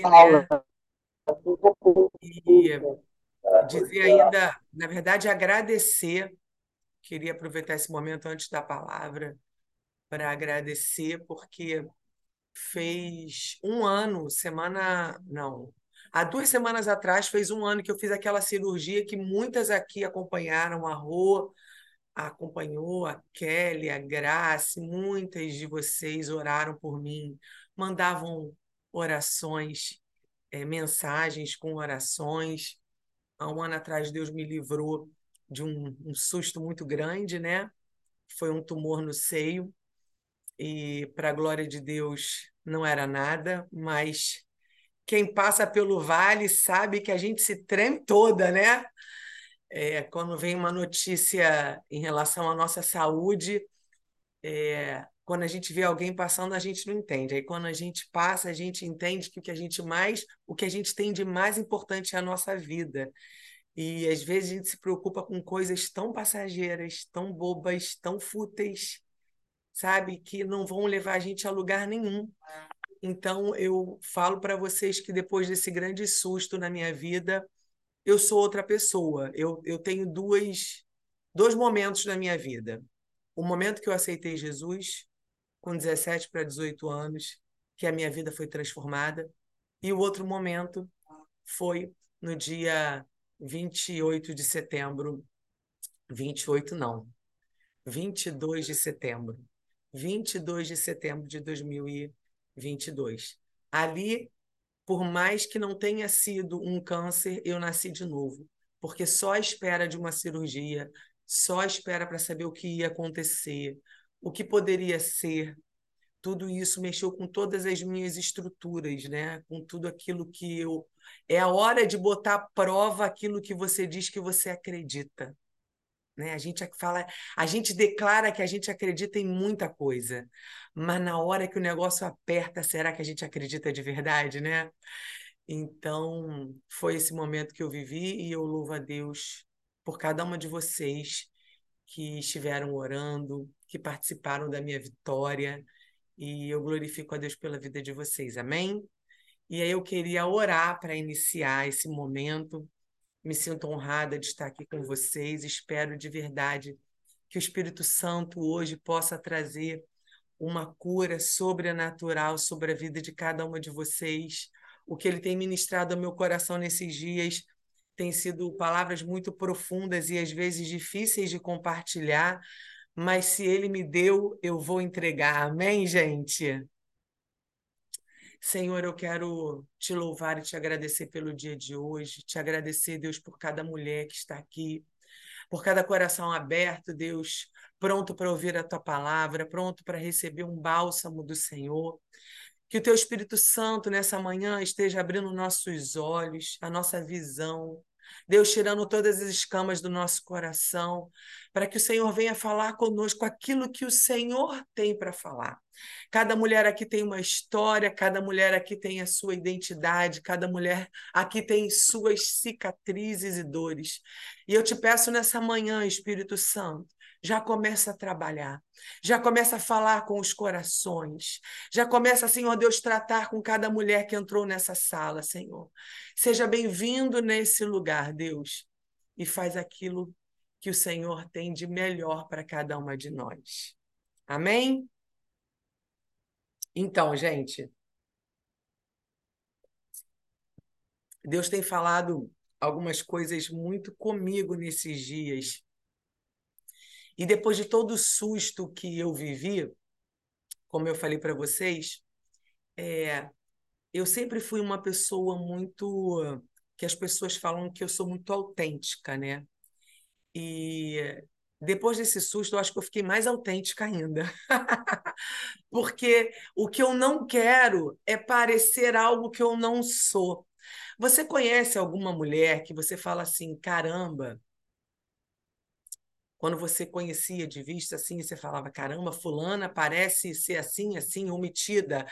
né? E dizer ainda, na verdade, agradecer. Queria aproveitar esse momento antes da palavra para agradecer, porque fez um ano, semana. Não. Há duas semanas atrás fez um ano que eu fiz aquela cirurgia que muitas aqui acompanharam, a Rô acompanhou, a Kelly, a Grace, muitas de vocês oraram por mim, mandavam orações, é, mensagens com orações. Há um ano atrás, Deus me livrou de um, um susto muito grande, né? Foi um tumor no seio, e, para a glória de Deus, não era nada, mas quem passa pelo vale sabe que a gente se treme toda, né? É, quando vem uma notícia em relação à nossa saúde, é, quando a gente vê alguém passando, a gente não entende. Aí quando a gente passa, a gente entende que o que a gente mais, o que a gente tem de mais importante é a nossa vida. E às vezes a gente se preocupa com coisas tão passageiras, tão bobas, tão fúteis, sabe, que não vão levar a gente a lugar nenhum. Então eu falo para vocês que depois desse grande susto na minha vida, eu sou outra pessoa. Eu, eu tenho duas, dois momentos na minha vida. O momento que eu aceitei Jesus, com 17 para 18 anos, que a minha vida foi transformada. E o outro momento foi no dia 28 de setembro. 28 não. 22 de setembro. 22 de setembro de 2022. Ali por mais que não tenha sido um câncer, eu nasci de novo, porque só a espera de uma cirurgia, só a espera para saber o que ia acontecer, o que poderia ser, tudo isso mexeu com todas as minhas estruturas, né? Com tudo aquilo que eu é a hora de botar à prova aquilo que você diz que você acredita. Né? A gente fala, a gente declara que a gente acredita em muita coisa, mas na hora que o negócio aperta, será que a gente acredita de verdade, né? Então, foi esse momento que eu vivi e eu louvo a Deus por cada uma de vocês que estiveram orando, que participaram da minha vitória, e eu glorifico a Deus pela vida de vocês. Amém? E aí eu queria orar para iniciar esse momento me sinto honrada de estar aqui com vocês. Espero de verdade que o Espírito Santo hoje possa trazer uma cura sobrenatural sobre a vida de cada uma de vocês. O que ele tem ministrado ao meu coração nesses dias tem sido palavras muito profundas e às vezes difíceis de compartilhar, mas se ele me deu, eu vou entregar. Amém, gente? Senhor, eu quero te louvar e te agradecer pelo dia de hoje, te agradecer, Deus, por cada mulher que está aqui, por cada coração aberto, Deus, pronto para ouvir a tua palavra, pronto para receber um bálsamo do Senhor. Que o teu Espírito Santo nessa manhã esteja abrindo nossos olhos, a nossa visão, Deus tirando todas as escamas do nosso coração, para que o Senhor venha falar conosco aquilo que o Senhor tem para falar. Cada mulher aqui tem uma história, cada mulher aqui tem a sua identidade, cada mulher aqui tem suas cicatrizes e dores. E eu te peço nessa manhã, Espírito Santo, já começa a trabalhar, já começa a falar com os corações, já começa, Senhor Deus, tratar com cada mulher que entrou nessa sala, Senhor. Seja bem-vindo nesse lugar, Deus, e faz aquilo que o Senhor tem de melhor para cada uma de nós. Amém? Então, gente, Deus tem falado algumas coisas muito comigo nesses dias e depois de todo o susto que eu vivi, como eu falei para vocês, é, eu sempre fui uma pessoa muito. que as pessoas falam que eu sou muito autêntica, né? E depois desse susto, eu acho que eu fiquei mais autêntica ainda. Porque o que eu não quero é parecer algo que eu não sou. Você conhece alguma mulher que você fala assim: caramba, quando você conhecia de vista assim, você falava: caramba, fulana parece ser assim, assim, ou metida,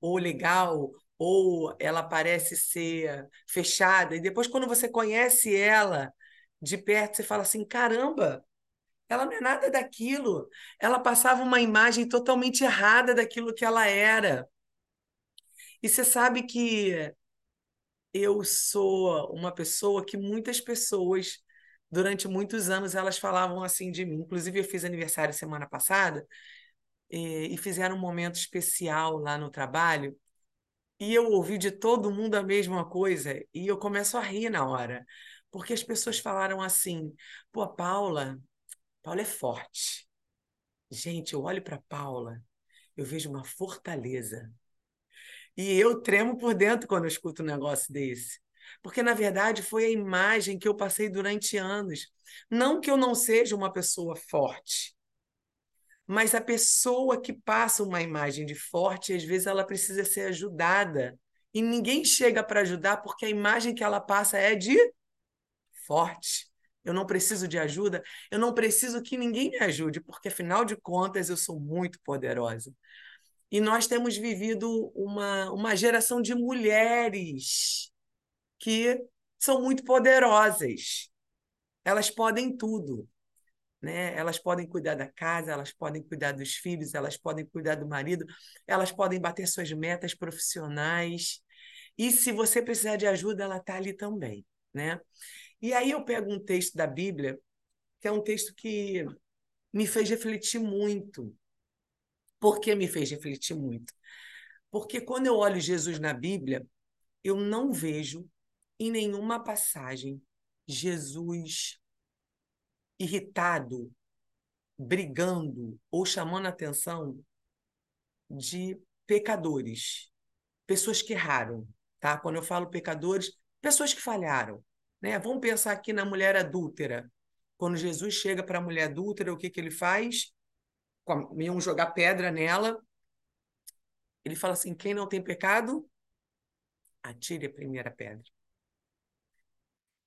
ou legal, ou ela parece ser fechada. E depois, quando você conhece ela de perto, você fala assim: caramba, ela não é nada daquilo. Ela passava uma imagem totalmente errada daquilo que ela era. E você sabe que eu sou uma pessoa que muitas pessoas, durante muitos anos, elas falavam assim de mim. Inclusive, eu fiz aniversário semana passada e, e fizeram um momento especial lá no trabalho. E eu ouvi de todo mundo a mesma coisa e eu começo a rir na hora, porque as pessoas falaram assim: pô, Paula, Paula é forte. Gente, eu olho para Paula, eu vejo uma fortaleza. E eu tremo por dentro quando eu escuto um negócio desse. Porque, na verdade, foi a imagem que eu passei durante anos. Não que eu não seja uma pessoa forte, mas a pessoa que passa uma imagem de forte, às vezes ela precisa ser ajudada. E ninguém chega para ajudar porque a imagem que ela passa é de forte. Eu não preciso de ajuda, eu não preciso que ninguém me ajude, porque afinal de contas eu sou muito poderosa. E nós temos vivido uma, uma geração de mulheres que são muito poderosas. Elas podem tudo. Né? Elas podem cuidar da casa, elas podem cuidar dos filhos, elas podem cuidar do marido, elas podem bater suas metas profissionais. E se você precisar de ajuda, ela está ali também. Né? E aí eu pego um texto da Bíblia, que é um texto que me fez refletir muito por que me fez refletir muito? Porque quando eu olho Jesus na Bíblia, eu não vejo em nenhuma passagem Jesus irritado, brigando ou chamando a atenção de pecadores, pessoas que erraram, tá? Quando eu falo pecadores, pessoas que falharam, né? Vamos pensar aqui na mulher adúltera. Quando Jesus chega para a mulher adúltera, o que que ele faz? iam jogar pedra nela. Ele fala assim: quem não tem pecado, atire a primeira pedra.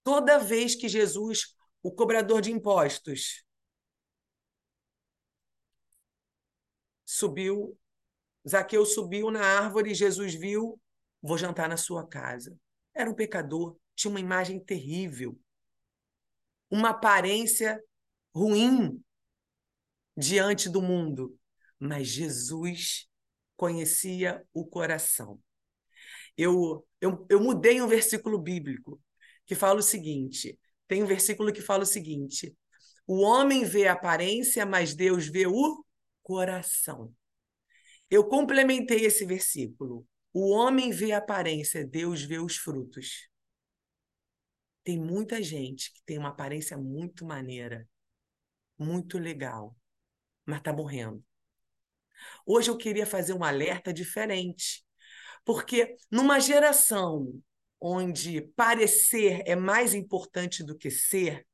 Toda vez que Jesus, o cobrador de impostos, subiu, Zaqueu subiu na árvore e Jesus viu, vou jantar na sua casa. Era um pecador, tinha uma imagem terrível, uma aparência ruim diante do mundo, mas Jesus conhecia o coração. Eu, eu, eu mudei um versículo bíblico que fala o seguinte: tem um versículo que fala o seguinte: o homem vê a aparência, mas Deus vê o coração. Eu complementei esse versículo. O homem vê a aparência, Deus vê os frutos. Tem muita gente que tem uma aparência muito maneira, muito legal, mas está morrendo. Hoje eu queria fazer um alerta diferente, porque numa geração onde parecer é mais importante do que ser,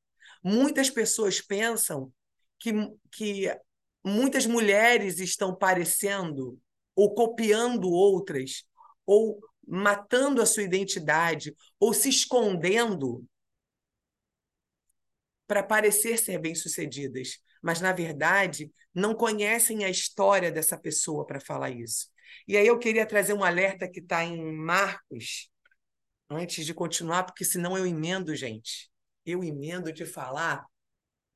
muitas pessoas pensam que, que muitas mulheres estão parecendo ou copiando outras, ou matando a sua identidade, ou se escondendo para parecer ser bem-sucedidas mas na verdade não conhecem a história dessa pessoa para falar isso. E aí eu queria trazer um alerta que está em Marcos, antes de continuar, porque senão eu emendo, gente. Eu emendo de falar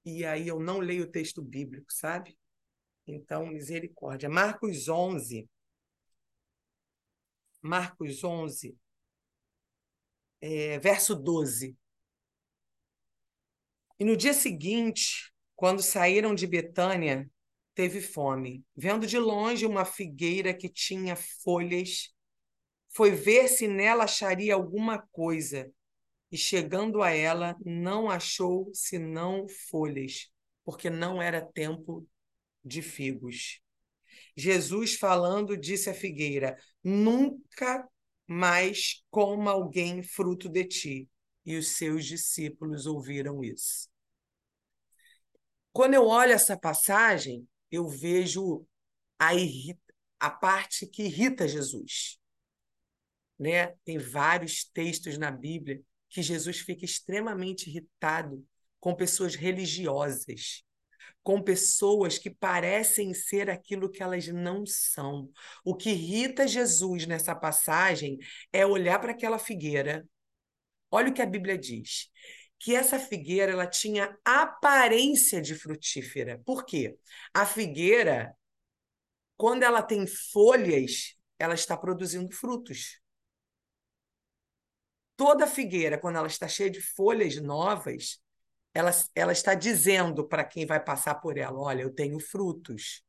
e aí eu não leio o texto bíblico, sabe? Então, misericórdia. Marcos 11. Marcos 11, é, verso 12. E no dia seguinte, quando saíram de Betânia, teve fome. Vendo de longe uma figueira que tinha folhas, foi ver se nela acharia alguma coisa. E chegando a ela, não achou senão folhas, porque não era tempo de figos. Jesus, falando, disse à figueira: Nunca mais coma alguém fruto de ti. E os seus discípulos ouviram isso. Quando eu olho essa passagem, eu vejo a, a parte que irrita Jesus. Né? Tem vários textos na Bíblia que Jesus fica extremamente irritado com pessoas religiosas, com pessoas que parecem ser aquilo que elas não são. O que irrita Jesus nessa passagem é olhar para aquela figueira. Olha o que a Bíblia diz que essa figueira ela tinha aparência de frutífera. Por quê? A figueira, quando ela tem folhas, ela está produzindo frutos. Toda figueira, quando ela está cheia de folhas novas, ela, ela está dizendo para quem vai passar por ela: Olha, eu tenho frutos.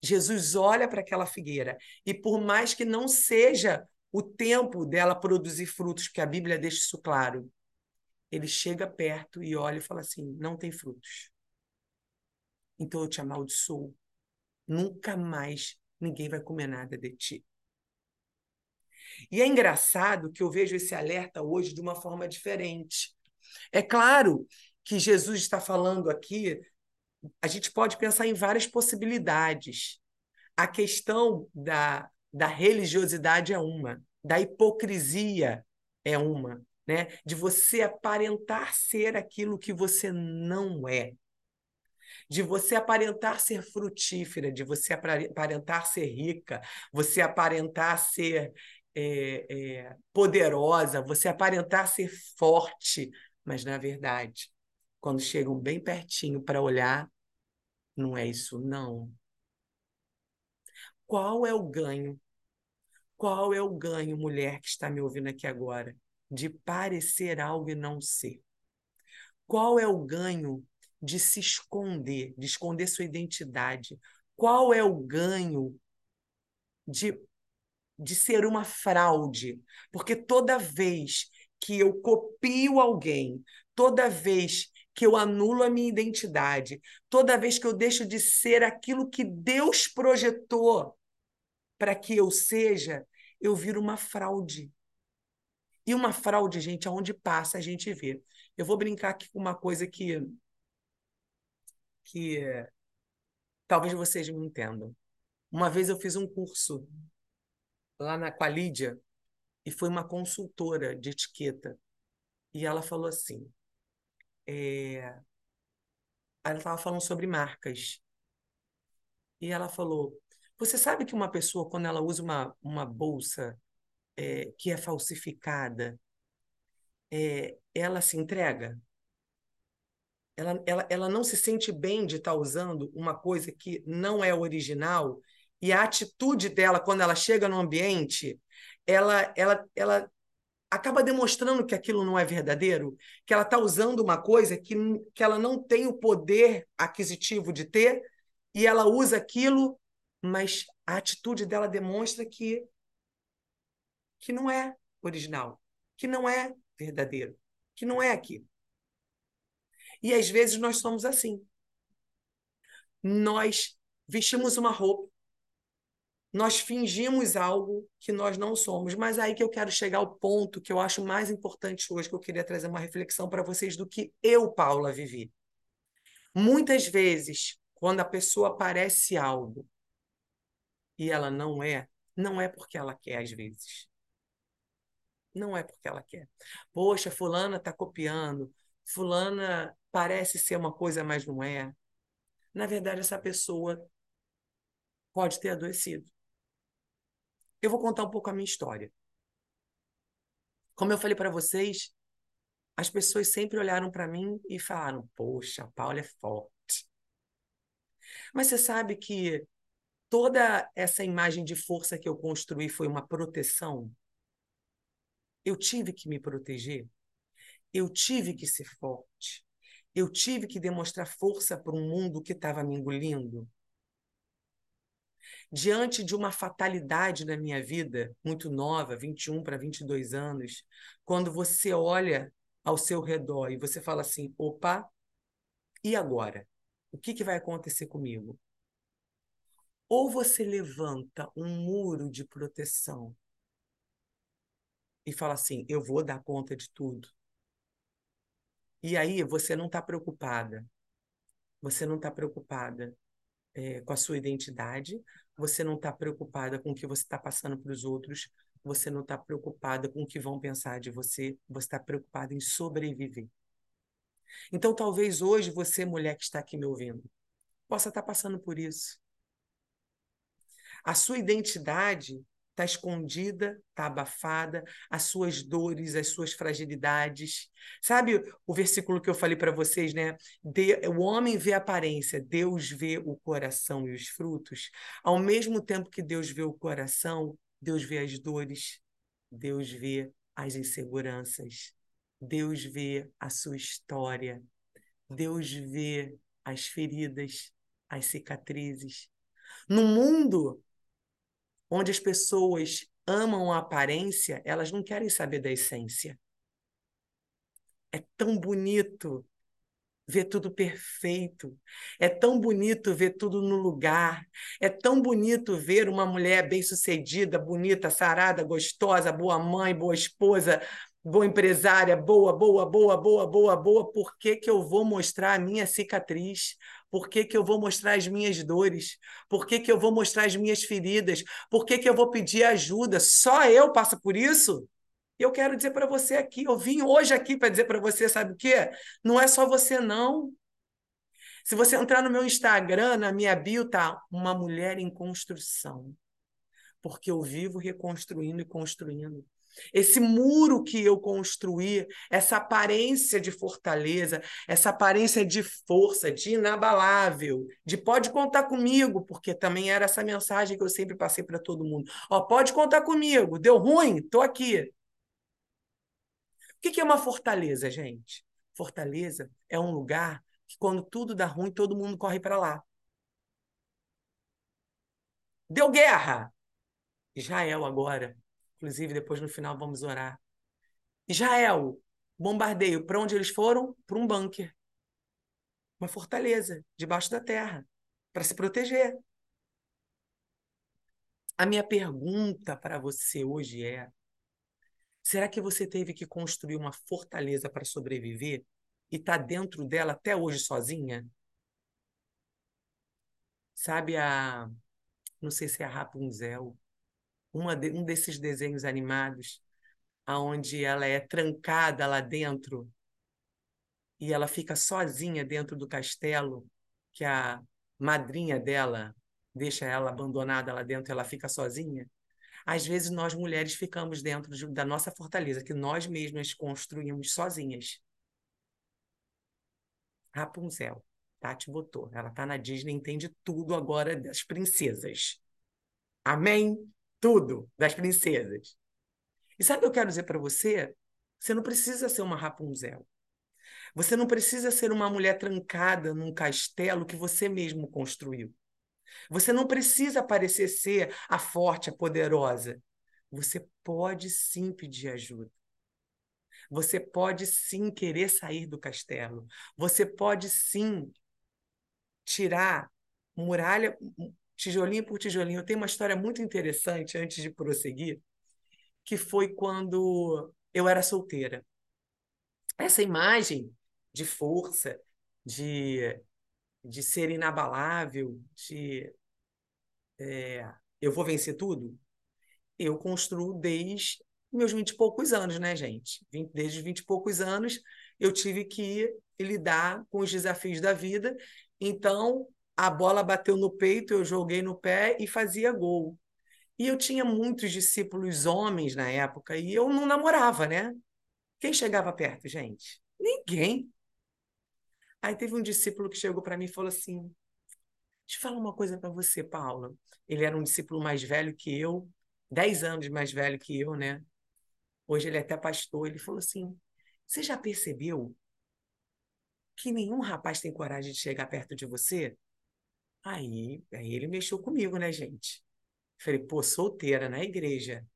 Jesus olha para aquela figueira e, por mais que não seja o tempo dela produzir frutos, porque a Bíblia deixa isso claro, ele chega perto e olha e fala assim: Não tem frutos. Então eu te amaldiçoo. Nunca mais ninguém vai comer nada de ti. E é engraçado que eu vejo esse alerta hoje de uma forma diferente. É claro que Jesus está falando aqui, a gente pode pensar em várias possibilidades. A questão da, da religiosidade é uma, da hipocrisia é uma, né? de você aparentar ser aquilo que você não é de você aparentar ser frutífera, de você aparentar ser rica, você aparentar ser é, é, poderosa, você aparentar ser forte, mas na verdade, quando chegam bem pertinho para olhar, não é isso, não. Qual é o ganho? Qual é o ganho, mulher que está me ouvindo aqui agora, de parecer algo e não ser? Qual é o ganho de se esconder, de esconder sua identidade? Qual é o ganho de, de ser uma fraude? Porque toda vez que eu copio alguém, toda vez que eu anulo a minha identidade, toda vez que eu deixo de ser aquilo que Deus projetou para que eu seja, eu viro uma fraude. E uma fraude, gente, aonde passa a gente vê. Eu vou brincar aqui com uma coisa que que talvez vocês me entendam. Uma vez eu fiz um curso lá na Qualídia e foi uma consultora de etiqueta. E ela falou assim: é... ela estava falando sobre marcas. E ela falou: Você sabe que uma pessoa, quando ela usa uma, uma bolsa é, que é falsificada, é, ela se entrega? ela, ela, ela não se sente bem de estar tá usando uma coisa que não é original e a atitude dela quando ela chega no ambiente, ela, ela, ela acaba demonstrando que aquilo não é verdadeiro, que ela está usando uma coisa que, que ela não tem o poder aquisitivo de ter e ela usa aquilo, mas a atitude dela demonstra que que não é original, que não é verdadeiro, que não é aquilo. E às vezes nós somos assim. Nós vestimos uma roupa, nós fingimos algo que nós não somos, mas aí que eu quero chegar ao ponto que eu acho mais importante hoje, que eu queria trazer uma reflexão para vocês do que eu, Paula, vivi. Muitas vezes, quando a pessoa parece algo e ela não é, não é porque ela quer, às vezes. Não é porque ela quer. Poxa, fulana está copiando, fulana parece ser uma coisa, mas não é. Na verdade, essa pessoa pode ter adoecido. Eu vou contar um pouco a minha história. Como eu falei para vocês, as pessoas sempre olharam para mim e falaram: Poxa, a Paula é forte. Mas você sabe que toda essa imagem de força que eu construí foi uma proteção? Eu tive que me proteger. Eu tive que ser forte. Eu tive que demonstrar força para um mundo que estava me engolindo. Diante de uma fatalidade na minha vida, muito nova, 21 para 22 anos, quando você olha ao seu redor e você fala assim: opa, e agora? O que, que vai acontecer comigo? Ou você levanta um muro de proteção e fala assim: eu vou dar conta de tudo. E aí você não está preocupada. Você não está preocupada é, com a sua identidade, você não está preocupada com o que você está passando para os outros, você não está preocupada com o que vão pensar de você, você está preocupada em sobreviver. Então, talvez hoje você, mulher que está aqui me ouvindo, possa estar tá passando por isso. A sua identidade está escondida, está abafada, as suas dores, as suas fragilidades. Sabe o versículo que eu falei para vocês, né? De, o homem vê a aparência, Deus vê o coração e os frutos. Ao mesmo tempo que Deus vê o coração, Deus vê as dores, Deus vê as inseguranças. Deus vê a sua história. Deus vê as feridas, as cicatrizes. No mundo onde as pessoas amam a aparência, elas não querem saber da essência. É tão bonito ver tudo perfeito. É tão bonito ver tudo no lugar. É tão bonito ver uma mulher bem-sucedida, bonita, sarada, gostosa, boa mãe, boa esposa, boa empresária, boa, boa, boa, boa, boa, boa. Por que, que eu vou mostrar a minha cicatriz? Por que, que eu vou mostrar as minhas dores? Por que, que eu vou mostrar as minhas feridas? Por que, que eu vou pedir ajuda? Só eu passo por isso? Eu quero dizer para você aqui, eu vim hoje aqui para dizer para você, sabe o quê? Não é só você, não. Se você entrar no meu Instagram, na minha bio, tá uma mulher em construção. Porque eu vivo reconstruindo e construindo. Esse muro que eu construí, essa aparência de fortaleza, essa aparência de força, de inabalável, de pode contar comigo, porque também era essa mensagem que eu sempre passei para todo mundo. Ó, pode contar comigo, deu ruim, tô aqui. O que é uma fortaleza, gente? Fortaleza é um lugar que, quando tudo dá ruim, todo mundo corre para lá. Deu guerra! Israel agora. Inclusive, depois no final vamos orar. Israel, bombardeio. Para onde eles foram? Para um bunker. Uma fortaleza, debaixo da terra, para se proteger. A minha pergunta para você hoje é: Será que você teve que construir uma fortaleza para sobreviver e está dentro dela até hoje sozinha? Sabe a. Não sei se é a Rapunzel, de, um desses desenhos animados, aonde ela é trancada lá dentro e ela fica sozinha dentro do castelo, que a madrinha dela deixa ela abandonada lá dentro, ela fica sozinha. Às vezes nós mulheres ficamos dentro de, da nossa fortaleza, que nós mesmas construímos sozinhas. Rapunzel, Tati botou. Ela tá na Disney, entende tudo agora das princesas. Amém? Tudo das princesas. E sabe o que eu quero dizer para você? Você não precisa ser uma Rapunzel. Você não precisa ser uma mulher trancada num castelo que você mesmo construiu. Você não precisa parecer ser a forte, a poderosa. Você pode sim pedir ajuda. Você pode sim querer sair do castelo. Você pode sim tirar muralha, tijolinho por tijolinho. Eu tenho uma história muito interessante antes de prosseguir, que foi quando eu era solteira. Essa imagem de força, de de ser inabalável, de é, eu vou vencer tudo, eu construo desde meus vinte e poucos anos, né, gente? Desde os vinte e poucos anos eu tive que lidar com os desafios da vida. Então, a bola bateu no peito, eu joguei no pé e fazia gol. E eu tinha muitos discípulos homens na época e eu não namorava, né? Quem chegava perto, gente? Ninguém. Aí teve um discípulo que chegou para mim e falou assim: Deixa eu falar uma coisa para você, Paula. Ele era um discípulo mais velho que eu, dez anos mais velho que eu, né? Hoje ele é até pastor. Ele falou assim: Você já percebeu que nenhum rapaz tem coragem de chegar perto de você? Aí, aí ele mexeu comigo, né, gente? Falei, pô, solteira na igreja.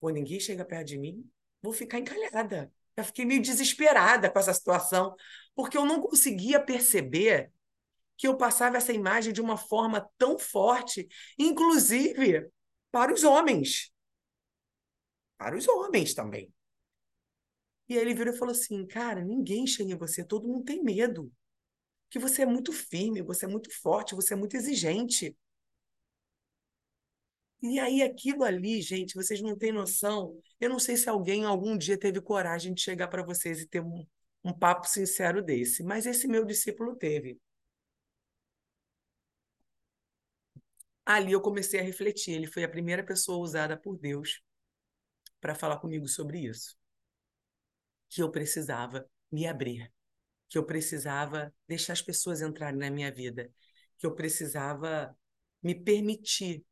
Pô, ninguém chega perto de mim, vou ficar encalhada. Eu fiquei meio desesperada com essa situação, porque eu não conseguia perceber que eu passava essa imagem de uma forma tão forte, inclusive para os homens. Para os homens também. E aí ele virou e falou assim: Cara, ninguém chega em você, todo mundo tem medo. Que você é muito firme, você é muito forte, você é muito exigente. E aí, aquilo ali, gente, vocês não têm noção. Eu não sei se alguém algum dia teve coragem de chegar para vocês e ter um, um papo sincero desse, mas esse meu discípulo teve. Ali eu comecei a refletir. Ele foi a primeira pessoa usada por Deus para falar comigo sobre isso. Que eu precisava me abrir, que eu precisava deixar as pessoas entrarem na minha vida, que eu precisava me permitir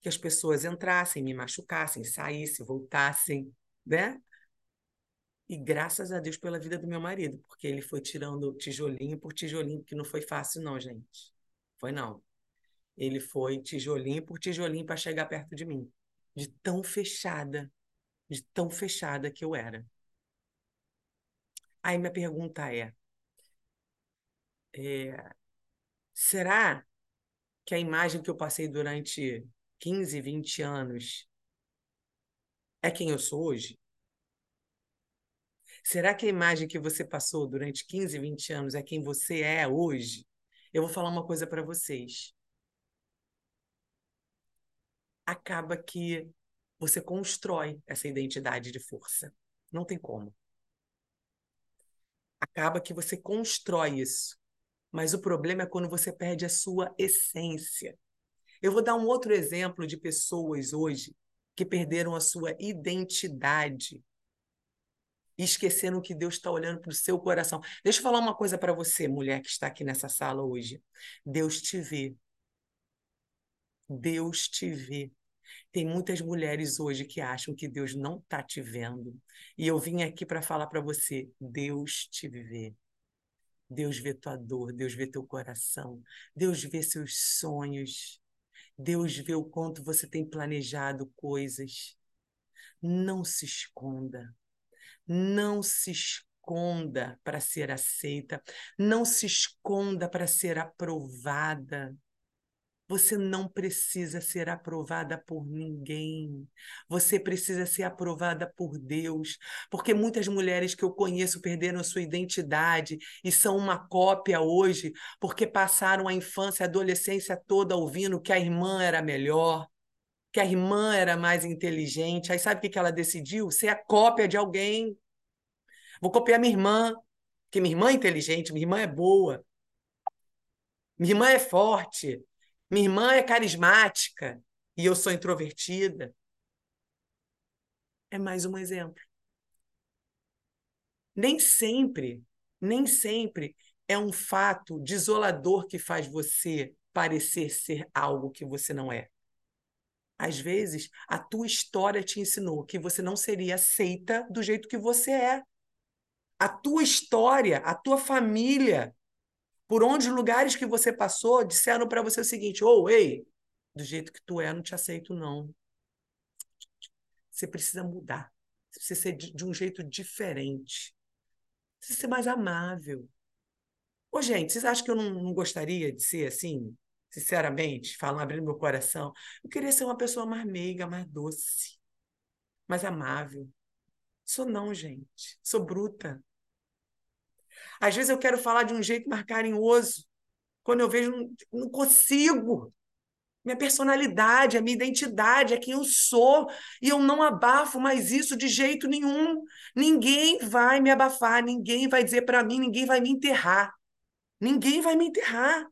que as pessoas entrassem, me machucassem, saíssem, voltassem, né? E graças a Deus pela vida do meu marido, porque ele foi tirando tijolinho por tijolinho, que não foi fácil, não, gente. Foi não. Ele foi tijolinho por tijolinho para chegar perto de mim. De tão fechada, de tão fechada que eu era. Aí minha pergunta é, é será que a imagem que eu passei durante 15, 20 anos é quem eu sou hoje? Será que a imagem que você passou durante 15, 20 anos é quem você é hoje? Eu vou falar uma coisa para vocês. Acaba que você constrói essa identidade de força. Não tem como. Acaba que você constrói isso. Mas o problema é quando você perde a sua essência. Eu vou dar um outro exemplo de pessoas hoje que perderam a sua identidade e esquecendo que Deus está olhando para o seu coração. Deixa eu falar uma coisa para você, mulher que está aqui nessa sala hoje. Deus te vê. Deus te vê. Tem muitas mulheres hoje que acham que Deus não está te vendo. E eu vim aqui para falar para você: Deus te vê. Deus vê tua dor, Deus vê teu coração, Deus vê seus sonhos, Deus vê o quanto você tem planejado coisas. Não se esconda. Não se esconda para ser aceita. Não se esconda para ser aprovada. Você não precisa ser aprovada por ninguém. Você precisa ser aprovada por Deus. Porque muitas mulheres que eu conheço perderam sua identidade e são uma cópia hoje, porque passaram a infância, a adolescência toda ouvindo que a irmã era melhor, que a irmã era mais inteligente. Aí sabe o que ela decidiu? Ser a cópia de alguém. Vou copiar minha irmã, que minha irmã é inteligente, minha irmã é boa. Minha irmã é forte. Minha irmã é carismática e eu sou introvertida. É mais um exemplo. Nem sempre, nem sempre é um fato desolador que faz você parecer ser algo que você não é. Às vezes, a tua história te ensinou que você não seria aceita do jeito que você é. A tua história, a tua família, por onde lugares que você passou disseram para você o seguinte: ou oh, ei, do jeito que tu é, não te aceito, não. Você precisa mudar. Você precisa ser de, um jeito diferente. Você precisa ser mais amável. Ô, gente, vocês acham que eu não, não gostaria de ser assim? Sinceramente, falando, abrindo meu coração. Eu queria ser uma pessoa mais meiga, mais doce, mais amável. Sou não, gente. Sou bruta. Às vezes eu quero falar de um jeito mais carinhoso. Quando eu vejo, não, não consigo. Minha personalidade, a minha identidade, é quem eu sou. E eu não abafo mais isso de jeito nenhum. Ninguém vai me abafar, ninguém vai dizer para mim, ninguém vai me enterrar. Ninguém vai me enterrar.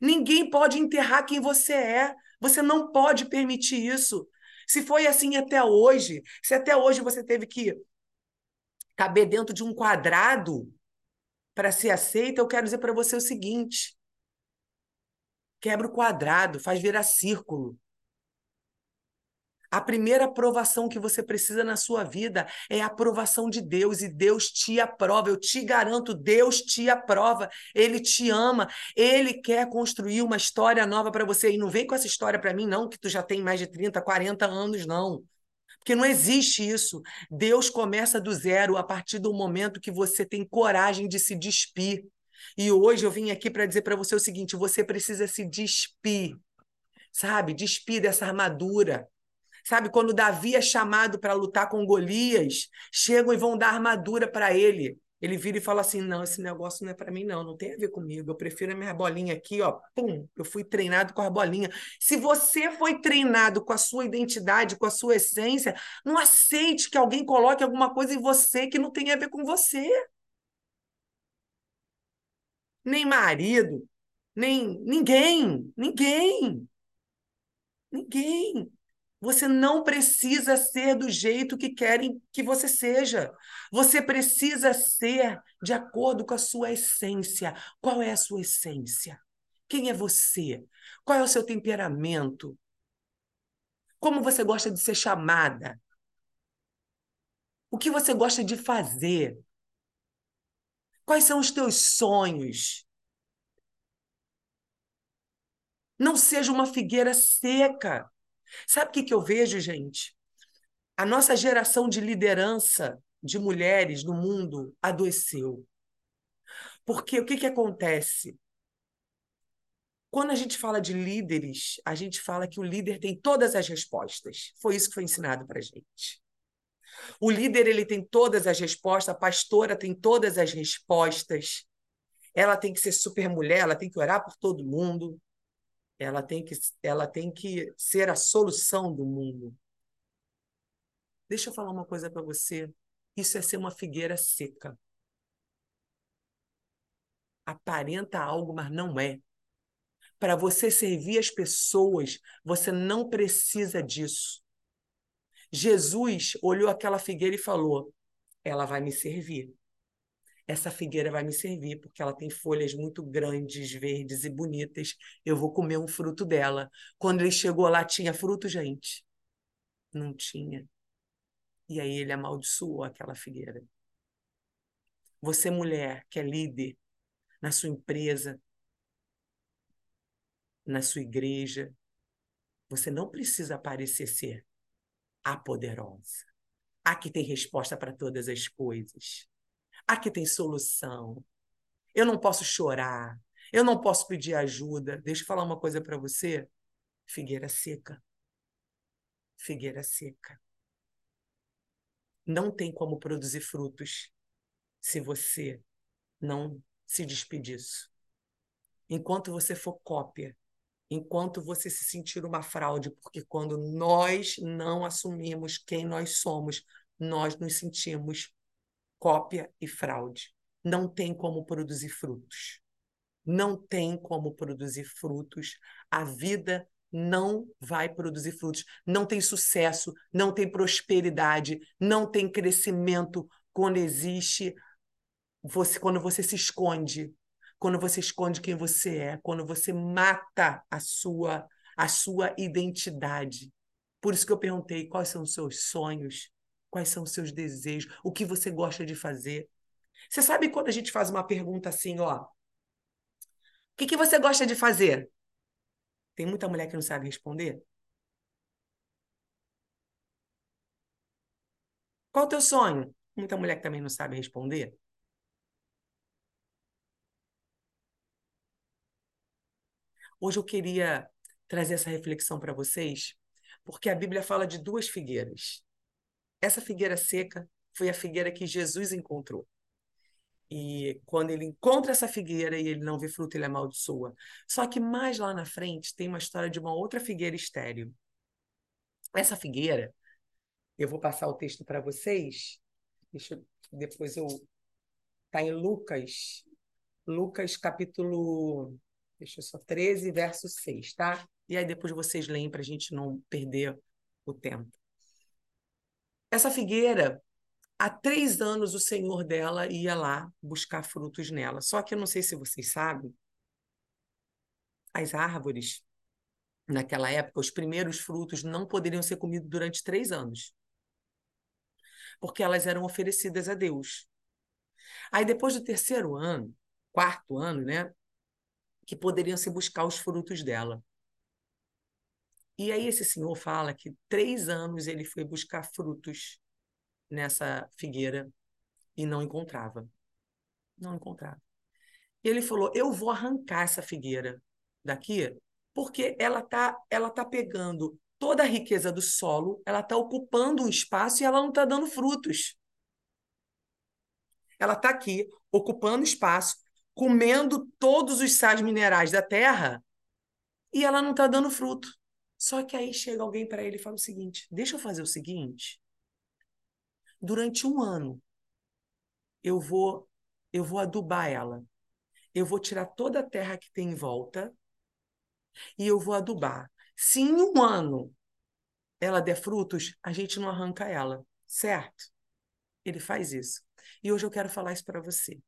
Ninguém pode enterrar quem você é. Você não pode permitir isso. Se foi assim até hoje, se até hoje você teve que caber dentro de um quadrado, para ser aceita, eu quero dizer para você o seguinte: quebra o quadrado, faz virar círculo. A primeira aprovação que você precisa na sua vida é a aprovação de Deus, e Deus te aprova. Eu te garanto, Deus te aprova. Ele te ama, ele quer construir uma história nova para você. E não vem com essa história para mim, não, que tu já tem mais de 30, 40 anos, não. Porque não existe isso. Deus começa do zero a partir do momento que você tem coragem de se despir. E hoje eu vim aqui para dizer para você o seguinte: você precisa se despir, sabe? Despir dessa armadura. Sabe, quando Davi é chamado para lutar com Golias, chegam e vão dar armadura para ele. Ele vira e fala assim: não, esse negócio não é para mim, não, não tem a ver comigo. Eu prefiro a minha bolinha aqui, ó. Pum, eu fui treinado com a bolinha. Se você foi treinado com a sua identidade, com a sua essência, não aceite que alguém coloque alguma coisa em você que não tem a ver com você. Nem marido, nem ninguém, ninguém. Ninguém. Você não precisa ser do jeito que querem que você seja. Você precisa ser de acordo com a sua essência. Qual é a sua essência? Quem é você? Qual é o seu temperamento? Como você gosta de ser chamada? O que você gosta de fazer? Quais são os teus sonhos? Não seja uma figueira seca. Sabe o que, que eu vejo, gente? A nossa geração de liderança de mulheres no mundo adoeceu. Porque o que, que acontece? Quando a gente fala de líderes, a gente fala que o líder tem todas as respostas. Foi isso que foi ensinado para a gente. O líder ele tem todas as respostas, a pastora tem todas as respostas. Ela tem que ser super mulher, ela tem que orar por todo mundo. Ela tem que, ela tem que ser a solução do mundo. Deixa eu falar uma coisa para você. Isso é ser uma figueira seca. Aparenta algo, mas não é. Para você servir as pessoas, você não precisa disso. Jesus olhou aquela figueira e falou: Ela vai me servir. Essa figueira vai me servir, porque ela tem folhas muito grandes, verdes e bonitas. Eu vou comer um fruto dela. Quando ele chegou lá, tinha fruto, gente? Não tinha. E aí ele amaldiçoou aquela figueira. Você, mulher, que é líder na sua empresa, na sua igreja. Você não precisa parecer ser a poderosa. A que tem resposta para todas as coisas. A que tem solução. Eu não posso chorar. Eu não posso pedir ajuda. Deixa eu falar uma coisa para você. Figueira seca. Figueira seca. Não tem como produzir frutos se você não se despedir. Enquanto você for cópia enquanto você se sentir uma fraude, porque quando nós não assumimos quem nós somos, nós nos sentimos cópia e fraude. Não tem como produzir frutos. Não tem como produzir frutos. A vida não vai produzir frutos. Não tem sucesso, não tem prosperidade, não tem crescimento quando existe você quando você se esconde quando você esconde quem você é, quando você mata a sua a sua identidade. Por isso que eu perguntei quais são os seus sonhos, quais são os seus desejos, o que você gosta de fazer. Você sabe quando a gente faz uma pergunta assim, ó, o que, que você gosta de fazer? Tem muita mulher que não sabe responder. Qual o teu sonho? Muita mulher que também não sabe responder. Hoje eu queria trazer essa reflexão para vocês, porque a Bíblia fala de duas figueiras. Essa figueira seca foi a figueira que Jesus encontrou. E quando ele encontra essa figueira e ele não vê fruto, ele amaldiçoa. Só que mais lá na frente tem uma história de uma outra figueira estéril. Essa figueira, eu vou passar o texto para vocês. Deixa eu, depois eu está em Lucas, Lucas capítulo Deixa eu só 13, verso 6, tá? E aí depois vocês leem para a gente não perder o tempo. Essa figueira, há três anos o senhor dela ia lá buscar frutos nela. Só que eu não sei se vocês sabem, as árvores, naquela época, os primeiros frutos não poderiam ser comidos durante três anos. Porque elas eram oferecidas a Deus. Aí depois do terceiro ano, quarto ano, né? que poderiam se buscar os frutos dela. E aí esse senhor fala que três anos ele foi buscar frutos nessa figueira e não encontrava. Não encontrava. E ele falou: Eu vou arrancar essa figueira daqui, porque ela tá, ela tá pegando toda a riqueza do solo, ela está ocupando um espaço e ela não está dando frutos. Ela está aqui ocupando espaço, comendo todos os sais minerais da terra e ela não está dando fruto. Só que aí chega alguém para ele e fala o seguinte: deixa eu fazer o seguinte. Durante um ano, eu vou, eu vou adubar ela. Eu vou tirar toda a terra que tem em volta e eu vou adubar. Se em um ano ela der frutos, a gente não arranca ela, certo? Ele faz isso. E hoje eu quero falar isso para você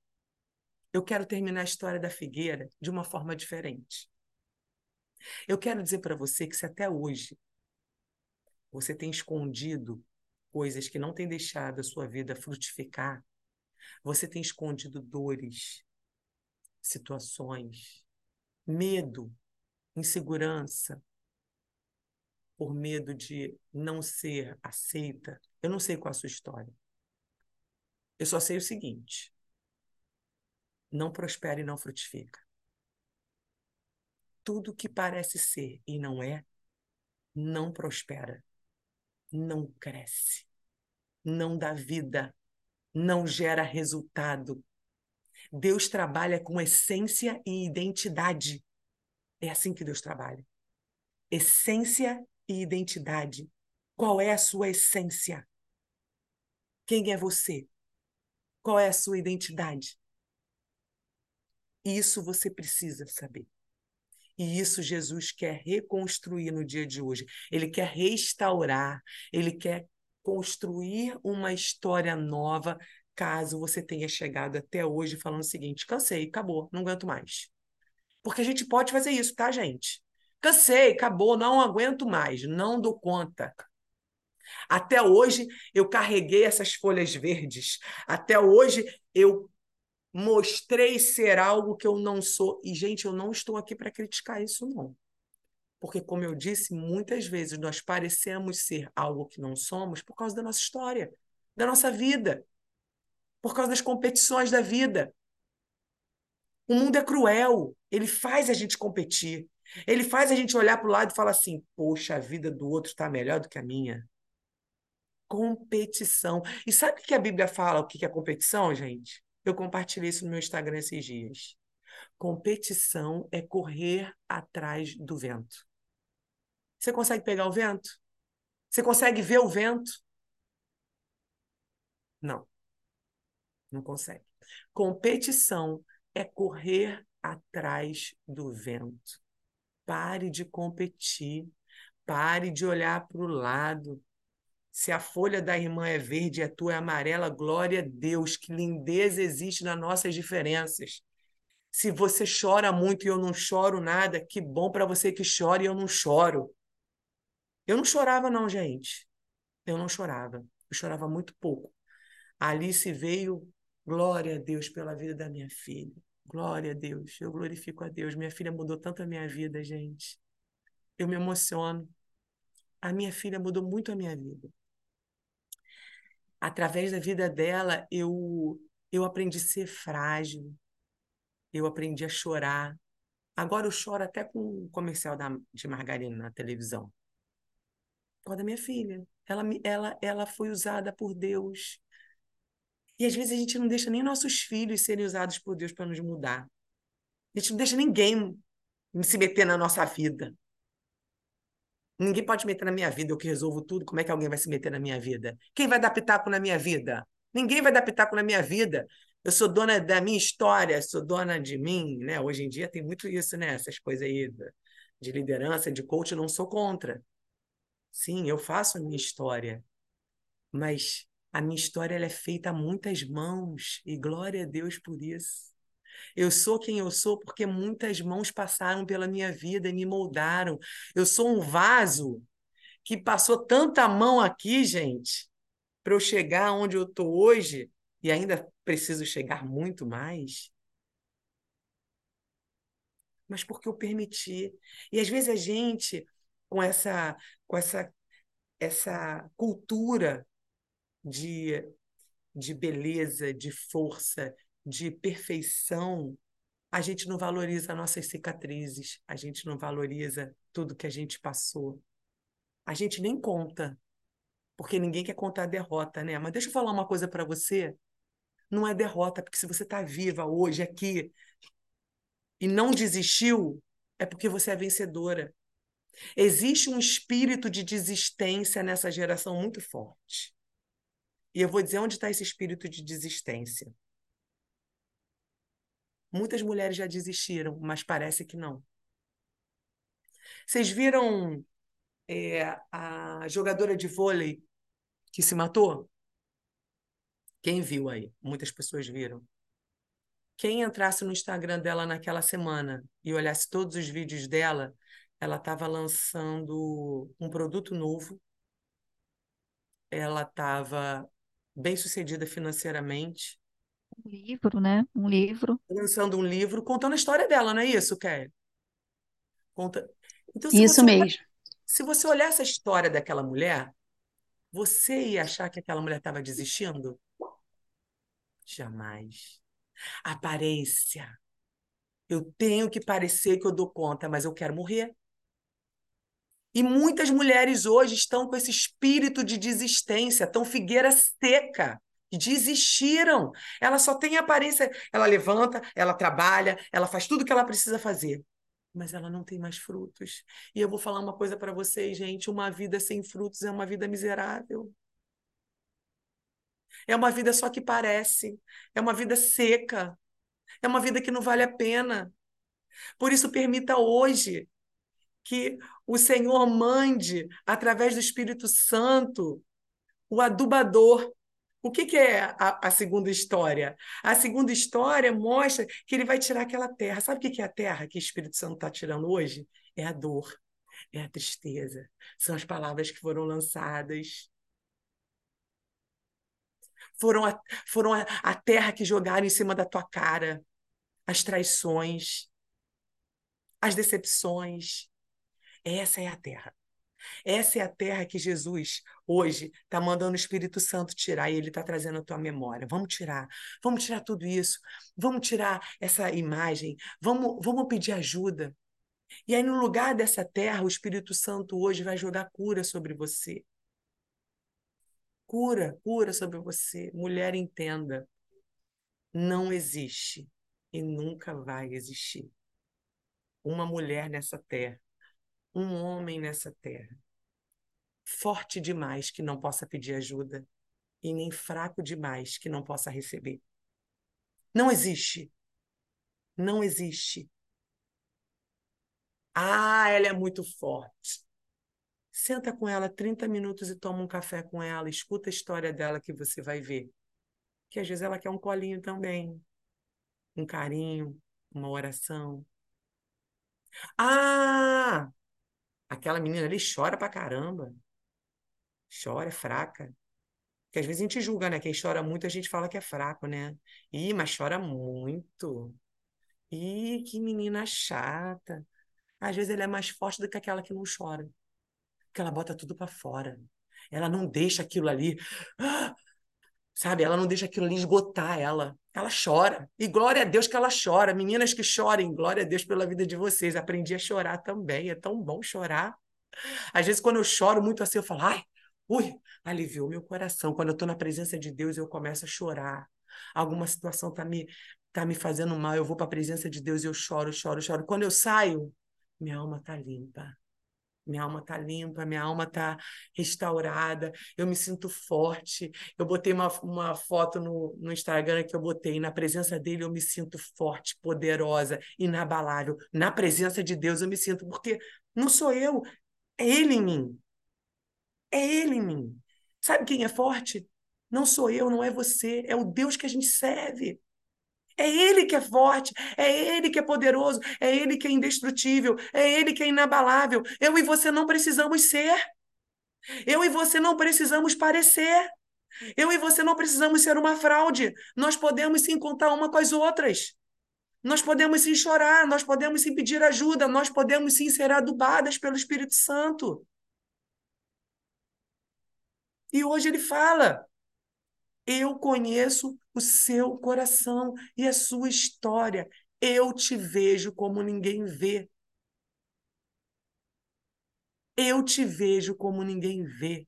eu quero terminar a história da figueira de uma forma diferente. Eu quero dizer para você que se até hoje você tem escondido coisas que não têm deixado a sua vida frutificar, você tem escondido dores, situações, medo, insegurança, por medo de não ser aceita. Eu não sei qual a sua história. Eu só sei o seguinte: não prospera e não frutifica. Tudo que parece ser e não é, não prospera, não cresce, não dá vida, não gera resultado. Deus trabalha com essência e identidade. É assim que Deus trabalha. Essência e identidade. Qual é a sua essência? Quem é você? Qual é a sua identidade? Isso você precisa saber. E isso Jesus quer reconstruir no dia de hoje. Ele quer restaurar, ele quer construir uma história nova, caso você tenha chegado até hoje falando o seguinte: cansei, acabou, não aguento mais. Porque a gente pode fazer isso, tá, gente? Cansei, acabou, não aguento mais, não dou conta. Até hoje eu carreguei essas folhas verdes. Até hoje eu mostrei ser algo que eu não sou. E, gente, eu não estou aqui para criticar isso, não. Porque, como eu disse, muitas vezes nós parecemos ser algo que não somos por causa da nossa história, da nossa vida, por causa das competições da vida. O mundo é cruel, ele faz a gente competir. Ele faz a gente olhar para o lado e falar assim: poxa, a vida do outro está melhor do que a minha. Competição. E sabe o que a Bíblia fala? O que é competição, gente? Eu compartilhei isso no meu Instagram esses dias. Competição é correr atrás do vento. Você consegue pegar o vento? Você consegue ver o vento? Não. Não consegue. Competição é correr atrás do vento. Pare de competir. Pare de olhar para o lado. Se a folha da irmã é verde e a tua é amarela, glória a Deus, que lindeza existe nas nossas diferenças. Se você chora muito e eu não choro nada, que bom para você que chora e eu não choro. Eu não chorava, não, gente. Eu não chorava. Eu chorava muito pouco. A Alice veio, glória a Deus pela vida da minha filha. Glória a Deus. Eu glorifico a Deus. Minha filha mudou tanto a minha vida, gente. Eu me emociono. A minha filha mudou muito a minha vida através da vida dela, eu, eu aprendi a ser frágil, eu aprendi a chorar. Agora eu choro até com o comercial da, de margarina na televisão. Por da minha filha. Ela, ela, ela foi usada por Deus. E às vezes a gente não deixa nem nossos filhos serem usados por Deus para nos mudar. A gente não deixa ninguém se meter na nossa vida. Ninguém pode meter na minha vida, eu que resolvo tudo. Como é que alguém vai se meter na minha vida? Quem vai dar pitaco na minha vida? Ninguém vai dar pitaco na minha vida. Eu sou dona da minha história, sou dona de mim, né? Hoje em dia tem muito isso, né? Essas coisas aí de liderança, de coach, eu não sou contra. Sim, eu faço a minha história. Mas a minha história ela é feita a muitas mãos e glória a Deus por isso. Eu sou quem eu sou porque muitas mãos passaram pela minha vida e me moldaram. Eu sou um vaso que passou tanta mão aqui, gente, para eu chegar onde eu estou hoje e ainda preciso chegar muito mais. Mas porque eu permiti. E às vezes a gente, com essa, com essa, essa cultura de, de beleza, de força, de perfeição, a gente não valoriza nossas cicatrizes, a gente não valoriza tudo que a gente passou. A gente nem conta, porque ninguém quer contar a derrota, né? Mas deixa eu falar uma coisa para você. Não é derrota, porque se você está viva hoje aqui e não desistiu, é porque você é vencedora. Existe um espírito de desistência nessa geração muito forte. E eu vou dizer onde está esse espírito de desistência. Muitas mulheres já desistiram, mas parece que não. Vocês viram é, a jogadora de vôlei que se matou? Quem viu aí? Muitas pessoas viram. Quem entrasse no Instagram dela naquela semana e olhasse todos os vídeos dela, ela estava lançando um produto novo ela estava bem sucedida financeiramente. Um livro, né? Um livro. Lançando um livro contando a história dela, não é isso, Kelly? Conta... Então, isso você mesmo. Olhar, se você olhar essa história daquela mulher, você ia achar que aquela mulher estava desistindo? Jamais. Aparência. Eu tenho que parecer que eu dou conta, mas eu quero morrer. E muitas mulheres hoje estão com esse espírito de desistência, tão figueira seca. Desistiram. Ela só tem aparência. Ela levanta, ela trabalha, ela faz tudo o que ela precisa fazer. Mas ela não tem mais frutos. E eu vou falar uma coisa para vocês, gente: uma vida sem frutos é uma vida miserável. É uma vida só que parece. É uma vida seca. É uma vida que não vale a pena. Por isso, permita hoje que o Senhor mande, através do Espírito Santo, o adubador. O que, que é a, a, segunda história? A segunda história mostra que ele vai tirar aquela terra. Sabe o que, que é a terra que o Espírito Santo está tirando hoje? É a dor, é a tristeza. São as palavras que foram lançadas. Foram a, foram a, a terra que jogaram em cima da tua cara. As traições, as decepções, essa é a terra. Essa é a terra que Jesus hoje está mandando o Espírito Santo tirar e ele está trazendo a tua memória. Vamos tirar, vamos tirar tudo isso, vamos tirar essa imagem, vamos, vamos pedir ajuda. E aí, no lugar dessa terra, o Espírito Santo hoje vai jogar cura sobre você. Cura, cura sobre você. Mulher, entenda. Não existe e nunca vai existir uma mulher nessa terra um homem nessa terra. Forte demais que não possa pedir ajuda e nem fraco demais que não possa receber. Não existe. Não existe. Ah, ela é muito forte. Senta com ela 30 minutos e toma um café com ela, escuta a história dela que você vai ver. Que às vezes ela quer um colinho também, um carinho, uma oração. Ah, Aquela menina ali chora pra caramba. Chora, é fraca. Porque às vezes a gente julga, né? Quem chora muito, a gente fala que é fraco, né? Ih, mas chora muito. Ih, que menina chata. Às vezes ela é mais forte do que aquela que não chora. Porque ela bota tudo para fora. Ela não deixa aquilo ali. Sabe? Ela não deixa aquilo ali esgotar ela. Ela chora. E glória a Deus que ela chora. Meninas que chorem, glória a Deus pela vida de vocês. Aprendi a chorar também. É tão bom chorar. Às vezes, quando eu choro muito assim, eu falo, ai, ui, aliviou meu coração. Quando eu estou na presença de Deus, eu começo a chorar. Alguma situação está me, tá me fazendo mal, eu vou para a presença de Deus e eu choro, choro, choro. Quando eu saio, minha alma está limpa. Minha alma está limpa, minha alma está restaurada, eu me sinto forte. Eu botei uma, uma foto no, no Instagram que eu botei, na presença dele eu me sinto forte, poderosa, inabalável. Na presença de Deus eu me sinto, porque não sou eu, é ele em mim. É ele em mim. Sabe quem é forte? Não sou eu, não é você, é o Deus que a gente serve. É Ele que é forte, é Ele que é poderoso, é Ele que é indestrutível, é Ele que é inabalável. Eu e você não precisamos ser. Eu e você não precisamos parecer. Eu e você não precisamos ser uma fraude. Nós podemos sim contar uma com as outras. Nós podemos sim chorar, nós podemos sim pedir ajuda, nós podemos sim ser adubadas pelo Espírito Santo. E hoje ele fala: eu conheço o seu coração e a sua história. Eu te vejo como ninguém vê. Eu te vejo como ninguém vê.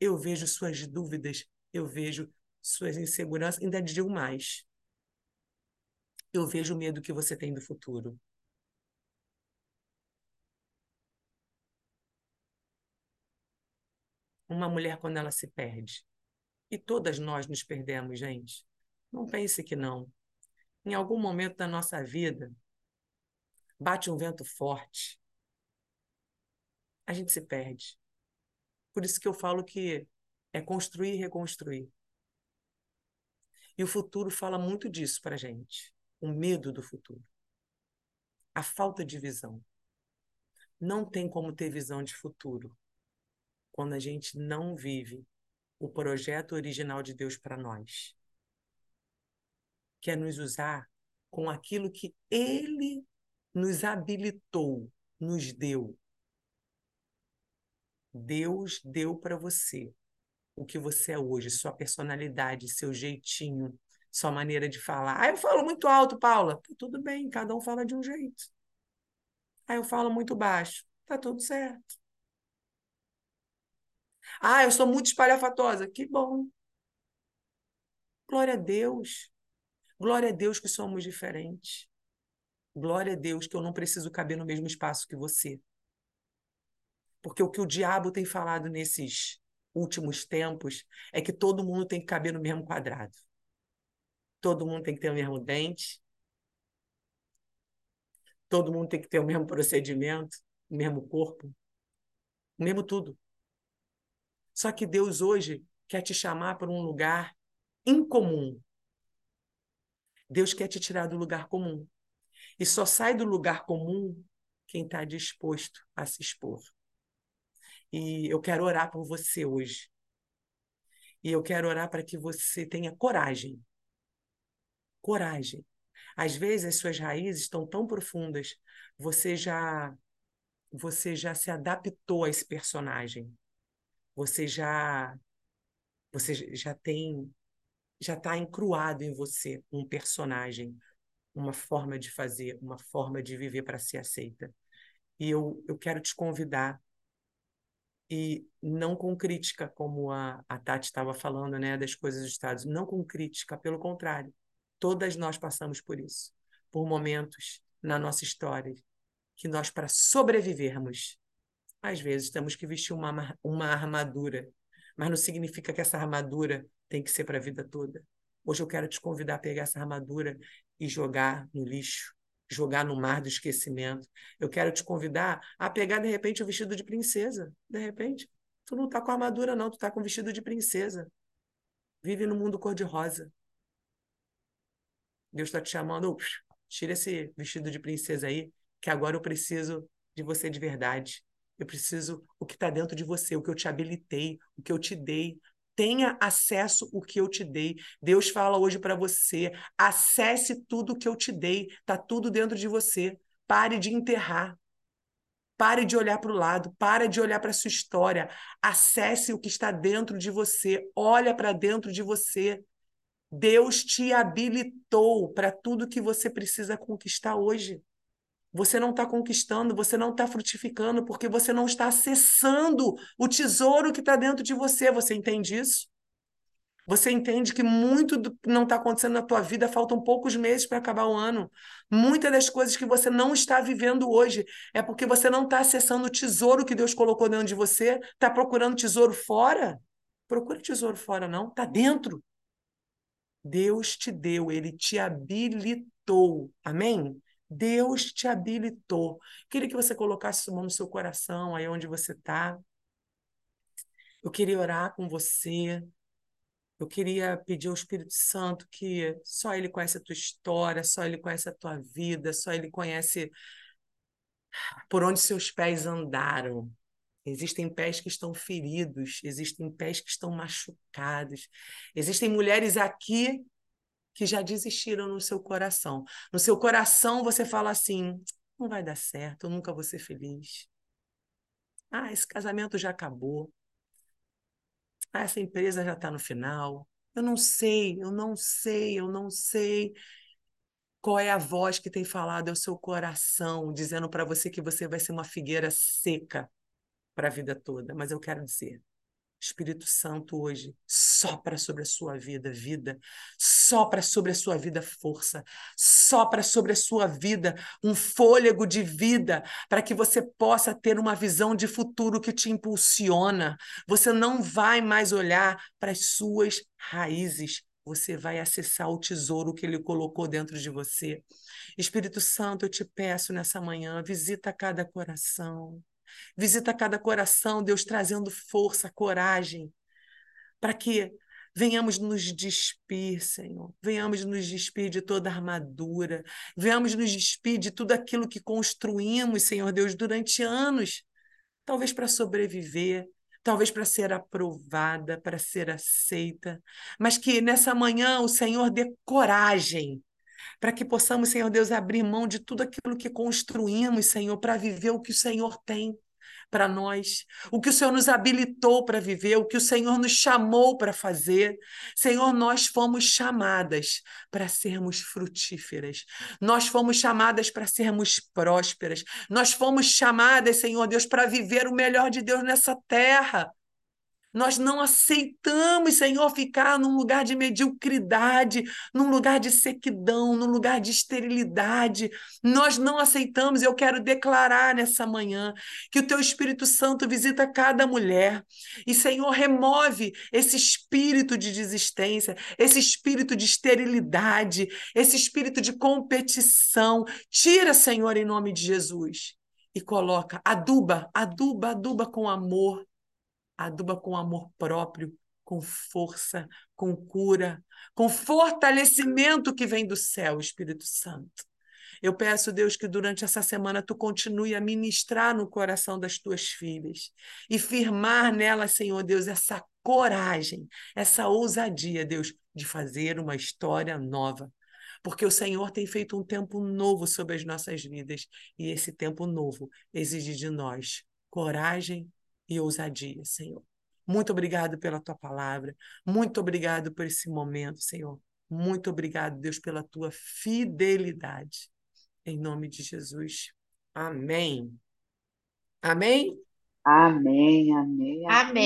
Eu vejo suas dúvidas, eu vejo suas inseguranças, ainda digo mais. Eu vejo o medo que você tem do futuro. Uma mulher, quando ela se perde, e todas nós nos perdemos, gente. Não pense que não. Em algum momento da nossa vida, bate um vento forte, a gente se perde. Por isso que eu falo que é construir e reconstruir. E o futuro fala muito disso para gente. O medo do futuro. A falta de visão. Não tem como ter visão de futuro quando a gente não vive o projeto original de Deus para nós, que é nos usar com aquilo que Ele nos habilitou, nos deu. Deus deu para você o que você é hoje, sua personalidade, seu jeitinho, sua maneira de falar. Ah, eu falo muito alto, Paula. Tá tudo bem, cada um fala de um jeito. Ah, eu falo muito baixo. Tá tudo certo. Ah, eu sou muito espalhafatosa. Que bom. Glória a Deus. Glória a Deus que somos diferentes. Glória a Deus que eu não preciso caber no mesmo espaço que você. Porque o que o diabo tem falado nesses últimos tempos é que todo mundo tem que caber no mesmo quadrado. Todo mundo tem que ter o mesmo dente. Todo mundo tem que ter o mesmo procedimento, o mesmo corpo, o mesmo tudo. Só que Deus hoje quer te chamar para um lugar incomum. Deus quer te tirar do lugar comum. E só sai do lugar comum quem está disposto a se expor. E eu quero orar por você hoje. E eu quero orar para que você tenha coragem. Coragem. Às vezes as suas raízes estão tão profundas, você já você já se adaptou a esse personagem. Você já você já tem já está encruado em você um personagem, uma forma de fazer, uma forma de viver para ser aceita. E eu, eu quero te convidar e não com crítica, como a, a Tati estava falando, né, das coisas dos Estados, não com crítica, pelo contrário. Todas nós passamos por isso, por momentos na nossa história que nós, para sobrevivermos, às vezes temos que vestir uma, uma armadura, mas não significa que essa armadura tem que ser para a vida toda. Hoje eu quero te convidar a pegar essa armadura e jogar no lixo, jogar no mar do esquecimento. Eu quero te convidar a pegar, de repente, o vestido de princesa. De repente, tu não está com armadura, não, tu está com vestido de princesa. Vive no mundo cor-de-rosa. Deus está te chamando, tira esse vestido de princesa aí, que agora eu preciso de você de verdade. Eu preciso o que está dentro de você, o que eu te habilitei, o que eu te dei, tenha acesso o que eu te dei. Deus fala hoje para você: acesse tudo o que eu te dei, está tudo dentro de você. Pare de enterrar. Pare de olhar para o lado, pare de olhar para a sua história. Acesse o que está dentro de você, olha para dentro de você. Deus te habilitou para tudo que você precisa conquistar hoje. Você não está conquistando, você não está frutificando, porque você não está acessando o tesouro que está dentro de você. Você entende isso? Você entende que muito do que não está acontecendo na tua vida, faltam poucos meses para acabar o ano. Muitas das coisas que você não está vivendo hoje é porque você não está acessando o tesouro que Deus colocou dentro de você. Está procurando tesouro fora? Procura tesouro fora, não. Está dentro. Deus te deu, Ele te habilitou. Amém? Deus te habilitou. Queria que você colocasse mão no seu coração, aí onde você está. Eu queria orar com você. Eu queria pedir ao Espírito Santo que só Ele conhece a tua história, só Ele conhece a tua vida, só Ele conhece por onde seus pés andaram. Existem pés que estão feridos, existem pés que estão machucados. Existem mulheres aqui que já desistiram no seu coração. No seu coração você fala assim: não vai dar certo, eu nunca vou ser feliz. Ah, esse casamento já acabou. Ah, essa empresa já está no final. Eu não sei, eu não sei, eu não sei. Qual é a voz que tem falado? É o seu coração, dizendo para você que você vai ser uma figueira seca para a vida toda. Mas eu quero dizer: Espírito Santo hoje sopra sobre a sua vida vida, sopra sobre a sua vida força, sopra sobre a sua vida um fôlego de vida para que você possa ter uma visão de futuro que te impulsiona. Você não vai mais olhar para as suas raízes, você vai acessar o tesouro que ele colocou dentro de você. Espírito Santo, eu te peço nessa manhã, visita cada coração. Visita cada coração, Deus trazendo força, coragem, para que venhamos nos despir, Senhor. Venhamos nos despir de toda armadura. Venhamos nos despir de tudo aquilo que construímos, Senhor Deus, durante anos. Talvez para sobreviver, talvez para ser aprovada, para ser aceita, mas que nessa manhã o Senhor dê coragem para que possamos, Senhor Deus, abrir mão de tudo aquilo que construímos, Senhor, para viver o que o Senhor tem para nós, o que o Senhor nos habilitou para viver, o que o Senhor nos chamou para fazer. Senhor, nós fomos chamadas para sermos frutíferas, nós fomos chamadas para sermos prósperas, nós fomos chamadas, Senhor Deus, para viver o melhor de Deus nessa terra. Nós não aceitamos, Senhor, ficar num lugar de mediocridade, num lugar de sequidão, num lugar de esterilidade. Nós não aceitamos. Eu quero declarar nessa manhã que o Teu Espírito Santo visita cada mulher e, Senhor, remove esse espírito de desistência, esse espírito de esterilidade, esse espírito de competição. Tira, Senhor, em nome de Jesus. E coloca, aduba, aduba, aduba com amor, aduba com amor próprio, com força, com cura, com fortalecimento que vem do céu, Espírito Santo. Eu peço, Deus, que durante essa semana tu continue a ministrar no coração das tuas filhas e firmar nelas, Senhor Deus, essa coragem, essa ousadia, Deus, de fazer uma história nova. Porque o Senhor tem feito um tempo novo sobre as nossas vidas e esse tempo novo exige de nós coragem e ousadia, Senhor. Muito obrigado pela tua palavra. Muito obrigado por esse momento, Senhor. Muito obrigado, Deus, pela tua fidelidade. Em nome de Jesus. Amém. Amém? Amém, amém, amém. Amém.